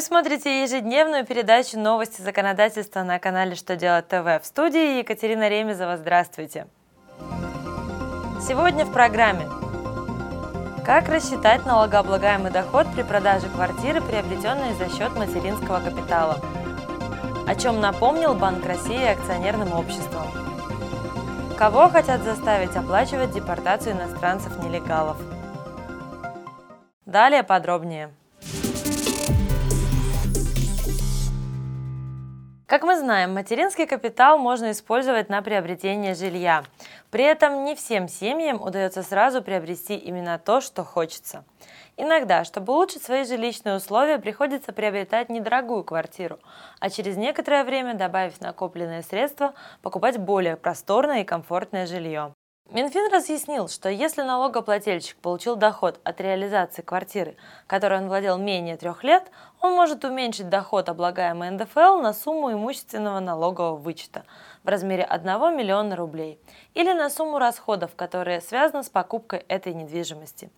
смотрите ежедневную передачу «Новости законодательства» на канале «Что делать ТВ» в студии Екатерина Ремезова. Здравствуйте! Сегодня в программе Как рассчитать налогооблагаемый доход при продаже квартиры, приобретенной за счет материнского капитала? О чем напомнил Банк России акционерным обществом? Кого хотят заставить оплачивать депортацию иностранцев-нелегалов? Далее подробнее. Как мы знаем, материнский капитал можно использовать на приобретение жилья. При этом не всем семьям удается сразу приобрести именно то, что хочется. Иногда, чтобы улучшить свои жилищные условия, приходится приобретать недорогую квартиру, а через некоторое время, добавив накопленные средства, покупать более просторное и комфортное жилье. Минфин разъяснил, что если налогоплательщик получил доход от реализации квартиры, которой он владел менее трех лет, он может уменьшить доход, облагаемый НДФЛ, на сумму имущественного налогового вычета в размере 1 миллиона рублей или на сумму расходов, которые связаны с покупкой этой недвижимости.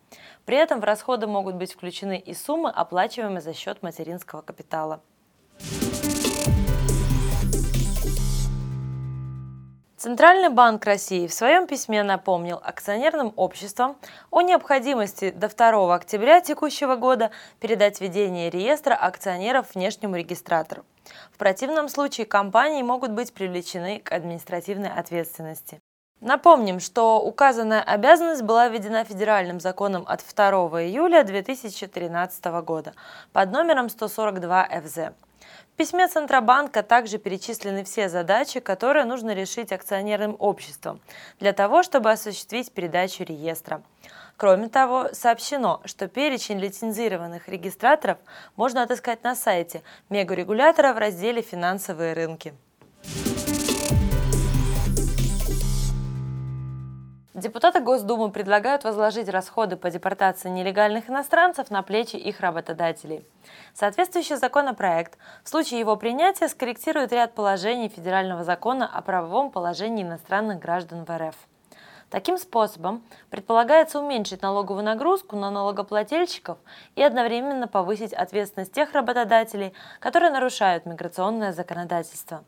При этом в расходы могут быть включены и суммы, оплачиваемые за счет материнского капитала. Центральный банк России в своем письме напомнил акционерным обществам о необходимости до 2 октября текущего года передать ведение реестра акционеров внешнему регистратору. В противном случае компании могут быть привлечены к административной ответственности. Напомним, что указанная обязанность была введена федеральным законом от 2 июля 2013 года под номером 142 ФЗ. В письме Центробанка также перечислены все задачи, которые нужно решить акционерным обществом для того, чтобы осуществить передачу реестра. Кроме того, сообщено, что перечень лицензированных регистраторов можно отыскать на сайте мегарегулятора в разделе «Финансовые рынки». Депутаты Госдумы предлагают возложить расходы по депортации нелегальных иностранцев на плечи их работодателей. Соответствующий законопроект в случае его принятия скорректирует ряд положений Федерального закона о правовом положении иностранных граждан в РФ. Таким способом предполагается уменьшить налоговую нагрузку на налогоплательщиков и одновременно повысить ответственность тех работодателей, которые нарушают миграционное законодательство.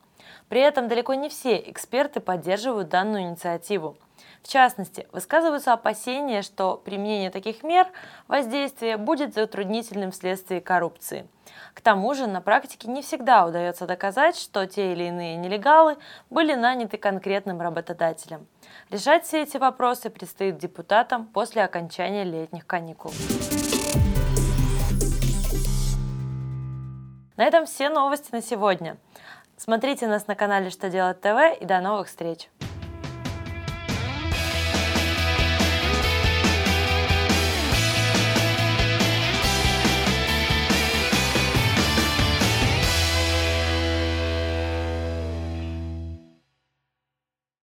При этом далеко не все эксперты поддерживают данную инициативу – в частности, высказываются опасения, что применение таких мер воздействия будет затруднительным вследствие коррупции. К тому же на практике не всегда удается доказать, что те или иные нелегалы были наняты конкретным работодателем. Решать все эти вопросы предстоит депутатам после окончания летних каникул. На этом все новости на сегодня. Смотрите нас на канале Что делать ТВ и до новых встреч!